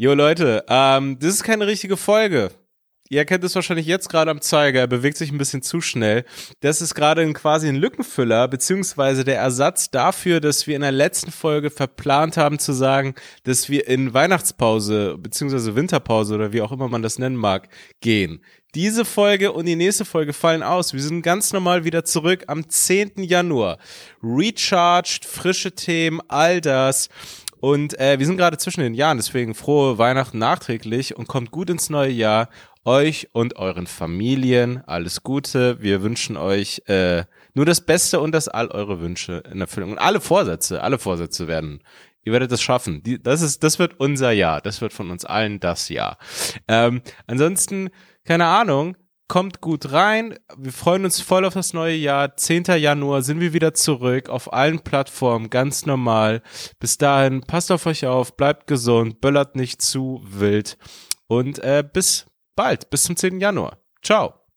Jo Leute, ähm, das ist keine richtige Folge. Ihr erkennt es wahrscheinlich jetzt gerade am Zeiger, er bewegt sich ein bisschen zu schnell. Das ist gerade quasi ein Lückenfüller, beziehungsweise der Ersatz dafür, dass wir in der letzten Folge verplant haben zu sagen, dass wir in Weihnachtspause, beziehungsweise Winterpause oder wie auch immer man das nennen mag, gehen. Diese Folge und die nächste Folge fallen aus. Wir sind ganz normal wieder zurück am 10. Januar. Recharged, frische Themen, all das. Und äh, wir sind gerade zwischen den Jahren, deswegen frohe Weihnachten nachträglich und kommt gut ins neue Jahr. Euch und euren Familien alles Gute. Wir wünschen euch äh, nur das Beste und dass all eure Wünsche in Erfüllung und alle Vorsätze, alle Vorsätze werden. Ihr werdet es schaffen. Die, das ist, das wird unser Jahr. Das wird von uns allen das Jahr. Ähm, ansonsten, keine Ahnung, kommt gut rein. Wir freuen uns voll auf das neue Jahr. 10. Januar sind wir wieder zurück auf allen Plattformen, ganz normal. Bis dahin, passt auf euch auf, bleibt gesund, böllert nicht zu wild und äh, bis bald, bis zum 10. Januar. Ciao.